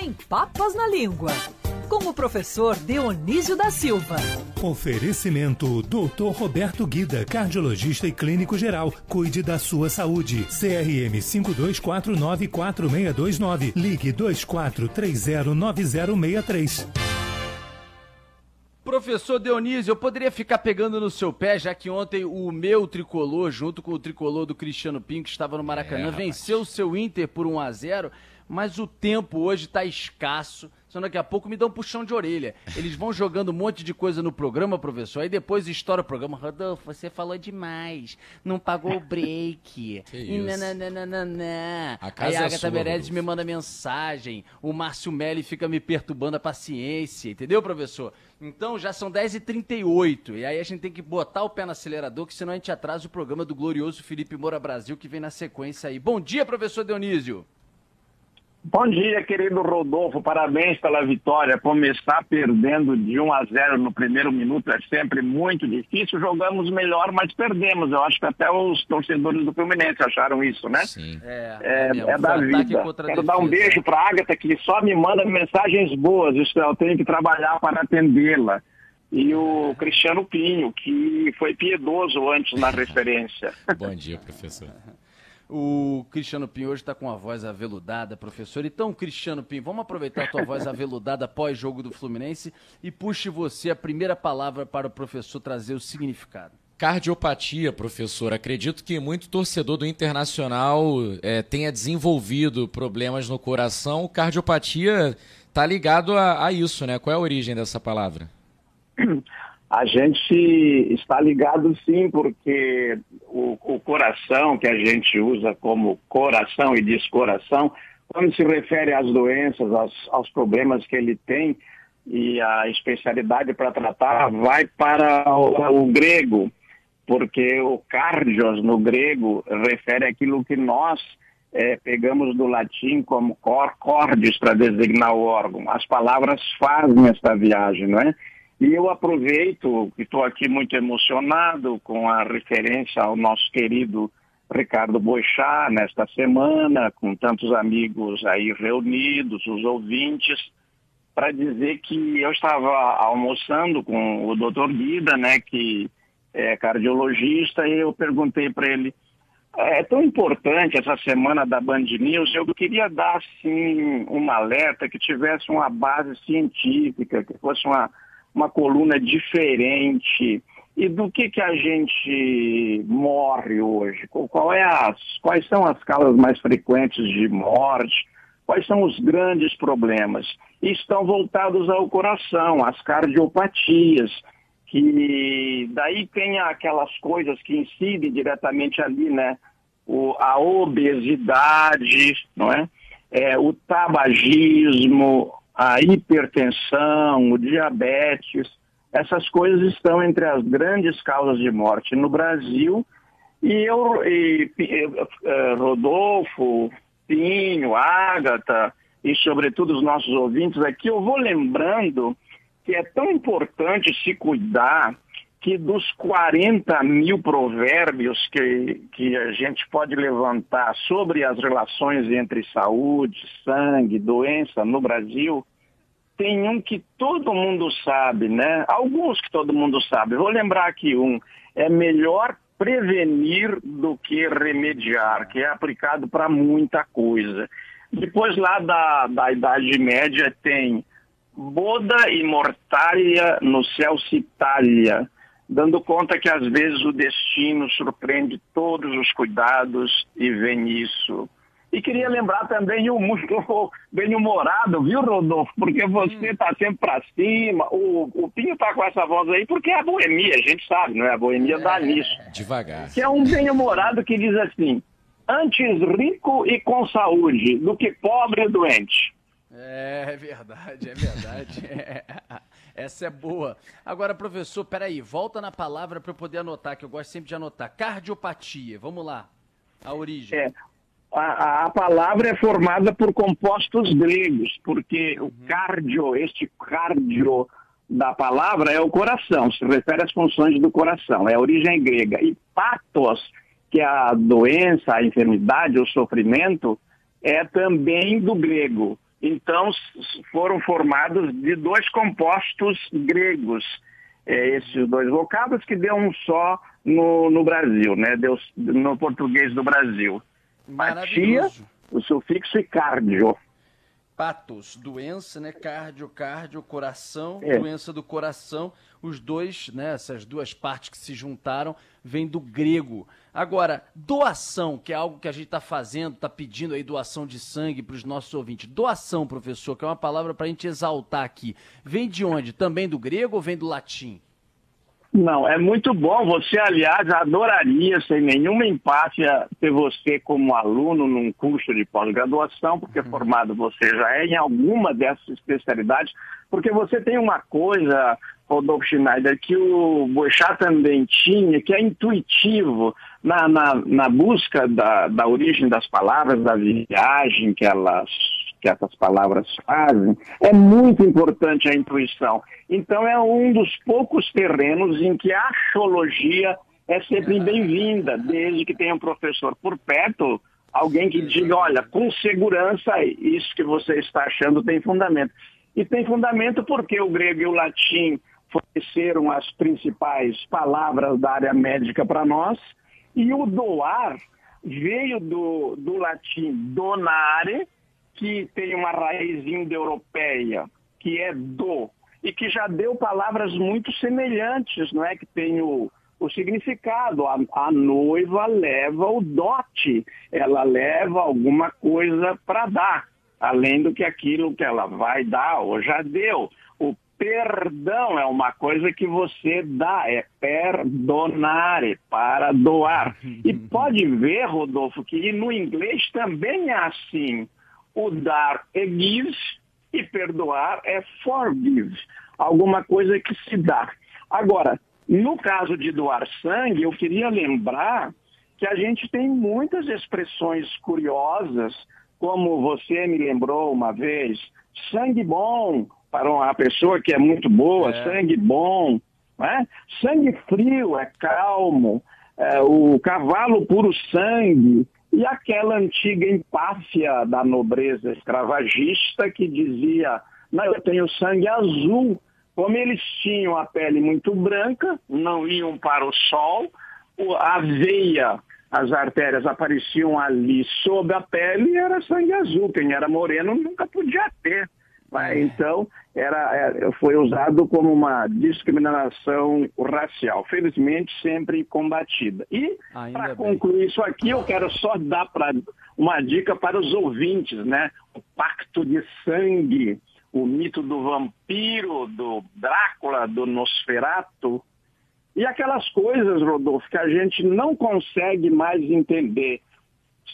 sem papas na língua. Com o professor Dionísio da Silva. Oferecimento Dr. Roberto Guida, cardiologista e clínico geral. Cuide da sua saúde. CRM 52494629. Ligue 24309063. Professor Dionísio, eu poderia ficar pegando no seu pé, já que ontem o meu tricolor, junto com o tricolor do Cristiano Pinto, que estava no Maracanã, é, venceu o seu Inter por 1 a 0 mas o tempo hoje está escasso. Senão daqui a pouco me dão um puxão de orelha. Eles vão jogando um monte de coisa no programa, professor, aí depois estoura o programa. Rodolfo, você falou demais. Não pagou o break. que isso? Nananana. A casa aí a é Agatha sua, Meirelles Rodolfo. me manda mensagem. O Márcio Melli fica me perturbando a paciência. Entendeu, professor? Então já são 10h38. E aí a gente tem que botar o pé no acelerador, que senão a gente atrasa o programa do glorioso Felipe Moura Brasil, que vem na sequência aí. Bom dia, professor Dionísio. Bom dia, querido Rodolfo. Parabéns pela vitória. Começar perdendo de 1 a 0 no primeiro minuto é sempre muito difícil. Jogamos melhor, mas perdemos. Eu acho que até os torcedores do Fluminense acharam isso, né? Sim. É, É, mesmo. é da vida. Quero dar um beijo para a Agatha, que só me manda mensagens boas. Isso eu tenho que trabalhar para atendê-la. E o Cristiano Pinho, que foi piedoso antes na referência. Bom dia, professor. O Cristiano Pinho hoje está com a voz aveludada, professor. Então, Cristiano Pinho, vamos aproveitar a tua voz aveludada pós-jogo do Fluminense e puxe você a primeira palavra para o professor trazer o significado. Cardiopatia, professor. Acredito que muito torcedor do Internacional eh, tenha desenvolvido problemas no coração. Cardiopatia está ligado a, a isso, né? Qual é a origem dessa palavra? A gente está ligado sim, porque o, o coração, que a gente usa como coração e descoração, quando se refere às doenças, aos, aos problemas que ele tem e a especialidade para tratar, vai para o, o grego, porque o cardios no grego refere àquilo que nós eh, pegamos do latim como cor, cordis para designar o órgão. As palavras fazem esta viagem, não é? E eu aproveito, que estou aqui muito emocionado com a referência ao nosso querido Ricardo Boixá nesta semana, com tantos amigos aí reunidos, os ouvintes, para dizer que eu estava almoçando com o doutor Guida, né, que é cardiologista, e eu perguntei para ele, é tão importante essa semana da Band News, eu queria dar, assim, um alerta que tivesse uma base científica, que fosse uma uma coluna diferente. E do que, que a gente morre hoje? Qual é as, quais são as causas mais frequentes de morte? Quais são os grandes problemas? Estão voltados ao coração, às cardiopatias, que daí tem aquelas coisas que incidem diretamente ali, né? O, a obesidade, não é? é o tabagismo, a hipertensão, o diabetes, essas coisas estão entre as grandes causas de morte no Brasil. E eu, e, e, Rodolfo, Pinho, Ágata e, sobretudo, os nossos ouvintes aqui, eu vou lembrando que é tão importante se cuidar que dos 40 mil provérbios que, que a gente pode levantar sobre as relações entre saúde, sangue, doença no Brasil, tem um que todo mundo sabe, né? Alguns que todo mundo sabe. Vou lembrar aqui um. É melhor prevenir do que remediar, que é aplicado para muita coisa. Depois lá da, da Idade Média tem boda e mortalha no céu citalha dando conta que às vezes o destino surpreende todos os cuidados e vem isso. E queria lembrar também o muito bem-humorado, viu, Rodolfo? Porque você está sempre para cima. O, o Pinho está com essa voz aí porque é a boemia, a gente sabe, não é? A boemia dá nisso. Devagar. Que é um bem-humorado que diz assim: antes rico e com saúde do que pobre e doente. É, é verdade, é verdade. É. Essa é boa. Agora, professor, peraí, volta na palavra para eu poder anotar, que eu gosto sempre de anotar. Cardiopatia, vamos lá. A origem. É, a, a, palavra é formada por compostos gregos, porque uhum. o cardio, este cardio da palavra é o coração, se refere às funções do coração, é a origem grega. E patos, que é a doença, a enfermidade, o sofrimento, é também do grego. Então foram formados de dois compostos gregos. É, esses dois vocábulos que deu um só no, no Brasil, né? Deu no português do Brasil. Patia, o sufixo e cardio patos, doença, né? Cardio, cardio, coração, é. doença do coração. Os dois, né? Essas duas partes que se juntaram, vêm do grego. Agora, doação, que é algo que a gente está fazendo, está pedindo aí doação de sangue para os nossos ouvintes. Doação, professor, que é uma palavra para a gente exaltar aqui. Vem de onde? Também do grego ou vem do latim? Não, é muito bom. Você, aliás, adoraria, sem nenhuma empáfia, ter você como aluno num curso de pós-graduação, porque uhum. formado você já é em alguma dessas especialidades, porque você tem uma coisa, Rodolfo Schneider, que o Boechat também tinha, que é intuitivo na, na, na busca da, da origem das palavras, da viagem que elas que essas palavras fazem, é muito importante a intuição. Então é um dos poucos terrenos em que a axiologia é sempre bem-vinda, desde que tenha um professor por perto, alguém que diga, olha, com segurança, isso que você está achando tem fundamento. E tem fundamento porque o grego e o latim forneceram as principais palavras da área médica para nós, e o doar veio do, do latim donare, que tem uma raiz indo-europeia, que é do, e que já deu palavras muito semelhantes, não é? Que tem o, o significado. A, a noiva leva o dote, ela leva alguma coisa para dar, além do que aquilo que ela vai dar ou já deu. O perdão é uma coisa que você dá, é perdonare, para doar. E pode ver, Rodolfo, que no inglês também é assim. O dar é give e perdoar é forgive, alguma coisa que se dá. Agora, no caso de doar sangue, eu queria lembrar que a gente tem muitas expressões curiosas, como você me lembrou uma vez, sangue bom para uma pessoa que é muito boa, é. sangue bom, né? sangue frio é calmo, é, o cavalo puro sangue, e aquela antiga empáfia da nobreza escravagista que dizia: não, eu tenho sangue azul. Como eles tinham a pele muito branca, não iam para o sol, a veia, as artérias apareciam ali sob a pele e era sangue azul. Quem era moreno nunca podia ter. Então, era, é, foi usado como uma discriminação racial, felizmente sempre combatida. E, para concluir isso aqui, eu quero só dar pra, uma dica para os ouvintes, né? O pacto de sangue, o mito do vampiro, do Drácula, do Nosferato, e aquelas coisas, Rodolfo, que a gente não consegue mais entender.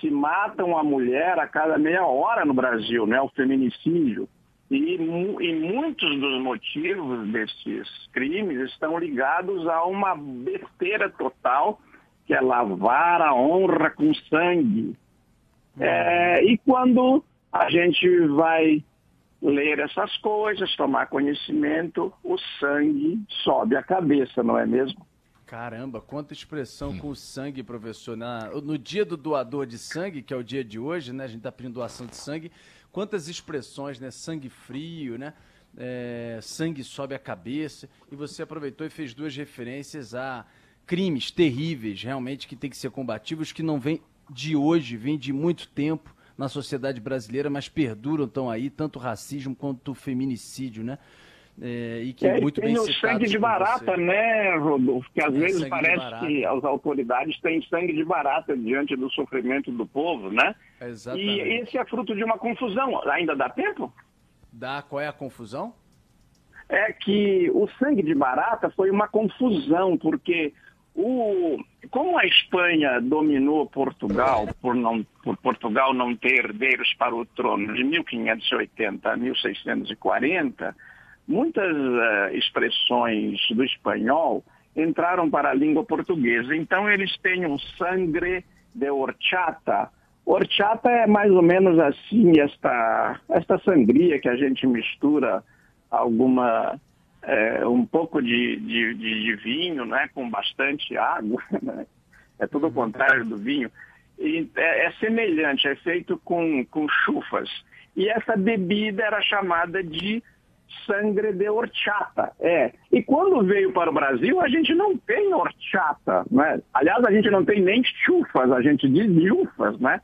Se matam a mulher a cada meia hora no Brasil, né? O feminicídio e, e muitos dos motivos desses crimes estão ligados a uma besteira total, que é lavar a honra com sangue. É, e quando a gente vai ler essas coisas, tomar conhecimento, o sangue sobe a cabeça, não é mesmo? Caramba, quanta expressão com o sangue, professor. Na, no dia do doador de sangue, que é o dia de hoje, né? A gente está pedindo doação de sangue quantas expressões, né? Sangue frio, né? É, sangue sobe a cabeça. E você aproveitou e fez duas referências a crimes terríveis, realmente, que tem que ser combativos, que não vêm de hoje, vêm de muito tempo na sociedade brasileira, mas perduram, estão aí, tanto racismo quanto feminicídio, né? É, e que é, muito tem bem o sangue de barata, você. né, Rodolfo? Que às tem vezes parece que as autoridades têm sangue de barata diante do sofrimento do povo, né? Exatamente. E esse é fruto de uma confusão. Ainda dá tempo? Dá. Qual é a confusão? É que o sangue de barata foi uma confusão, porque o, como a Espanha dominou Portugal, por, não, por Portugal não ter herdeiros para o trono de 1580 a 1640 muitas uh, expressões do espanhol entraram para a língua portuguesa. Então eles têm um sangre de horchata. Horchata é mais ou menos assim, esta, esta sangria que a gente mistura alguma é, um pouco de, de, de, vinho, né, com bastante água. Né? É tudo o contrário do vinho. E é, é semelhante, é feito com, com chufas. e essa bebida era chamada de sangre de horchata. É. E quando veio para o Brasil, a gente não tem horchata, né? Aliás, a gente não tem nem chufas, a gente diz lufas, né?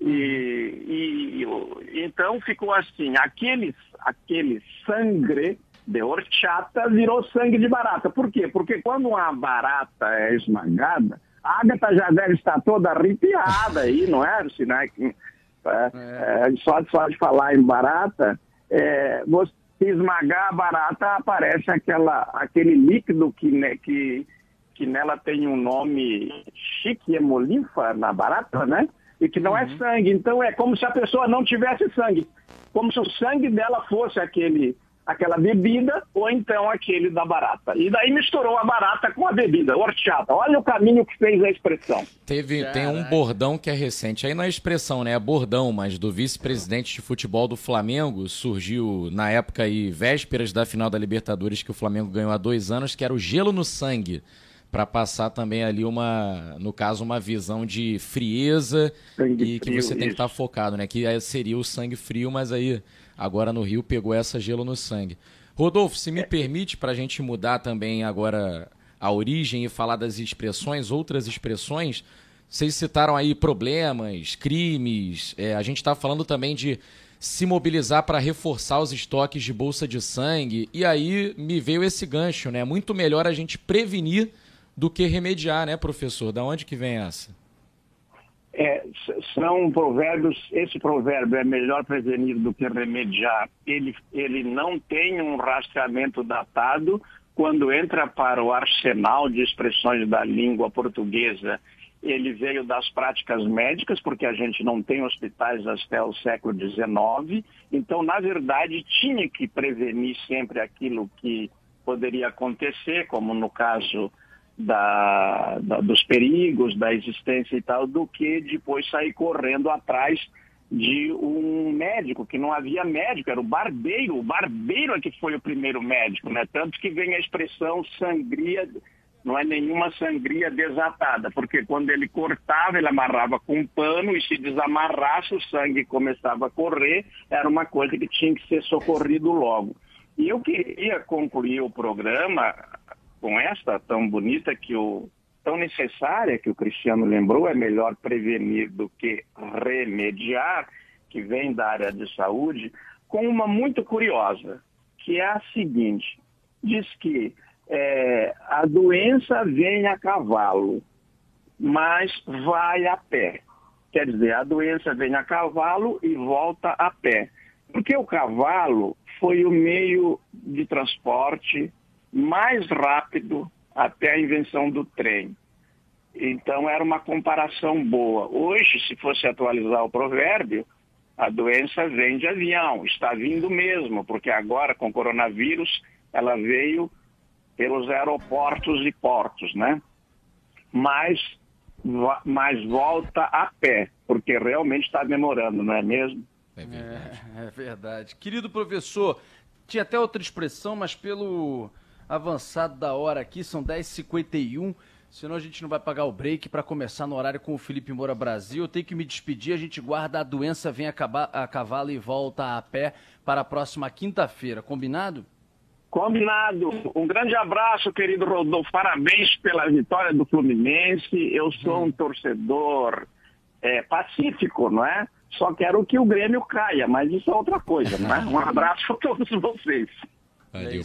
E, e, então ficou assim, aquele, aquele sangre de horchata virou sangue de barata. Por quê? Porque quando uma barata é esmagada, a Agatha já deve estar toda arrepiada aí, não é? Se, né? é, é, só, só de falar em barata, é, você esmagar a barata aparece aquela, aquele líquido que, né, que, que nela tem um nome chique, hemolifa na barata, né? E que não é uhum. é sangue. Então é como se a pessoa não tivesse sangue. Como se o sangue dela fosse aquele aquela bebida ou então aquele da barata. E daí misturou a barata com a bebida, horchata. Olha o caminho que fez a expressão. Teve, tem um bordão que é recente. Aí não é expressão, né? É bordão, mas do vice-presidente de futebol do Flamengo surgiu na época aí, vésperas da final da Libertadores que o Flamengo ganhou há dois anos, que era o gelo no sangue para passar também ali uma, no caso, uma visão de frieza sangue e que frio, você tem que estar tá focado, né? Que seria o sangue frio, mas aí agora no Rio pegou essa gelo no sangue. Rodolfo, se me permite, para a gente mudar também agora a origem e falar das expressões, outras expressões, vocês citaram aí problemas, crimes, é, a gente está falando também de se mobilizar para reforçar os estoques de bolsa de sangue, e aí me veio esse gancho, né? Muito melhor a gente prevenir do que remediar, né, professor? Da onde que vem essa? É, são provérbios, esse provérbio é melhor prevenir do que remediar. Ele, ele não tem um rastreamento datado quando entra para o arsenal de expressões da língua portuguesa. Ele veio das práticas médicas, porque a gente não tem hospitais até o século XIX. Então, na verdade, tinha que prevenir sempre aquilo que poderia acontecer, como no caso da, da, dos perigos da existência e tal, do que depois sair correndo atrás de um médico, que não havia médico, era o barbeiro. O barbeiro é que foi o primeiro médico, né? Tanto que vem a expressão sangria, não é nenhuma sangria desatada, porque quando ele cortava, ele amarrava com um pano e se desamarrasse, o sangue começava a correr, era uma coisa que tinha que ser socorrido logo. E eu queria concluir o programa com esta tão bonita que o tão necessária que o Cristiano lembrou, é melhor prevenir do que remediar, que vem da área de saúde, com uma muito curiosa, que é a seguinte: diz que é, a doença vem a cavalo, mas vai a pé. Quer dizer, a doença vem a cavalo e volta a pé. Porque o cavalo foi o meio de transporte mais rápido até a invenção do trem. Então era uma comparação boa. Hoje, se fosse atualizar o provérbio, a doença vem de avião, está vindo mesmo, porque agora com o coronavírus ela veio pelos aeroportos e portos, né? Mas, mas volta a pé, porque realmente está demorando, não é mesmo? É verdade. É, é verdade. Querido professor, tinha até outra expressão, mas pelo avançado da hora aqui, são 10h51. Senão a gente não vai pagar o break para começar no horário com o Felipe Moura Brasil. Eu tenho que me despedir, a gente guarda a doença, vem a, a cavalo e volta a pé para a próxima quinta-feira. Combinado? Combinado. Um grande abraço, querido Rodolfo. Parabéns pela vitória do Fluminense. Eu sou um torcedor é, pacífico, não é? Só quero que o Grêmio caia, mas isso é outra coisa, não é? Um abraço a todos vocês. Valeu.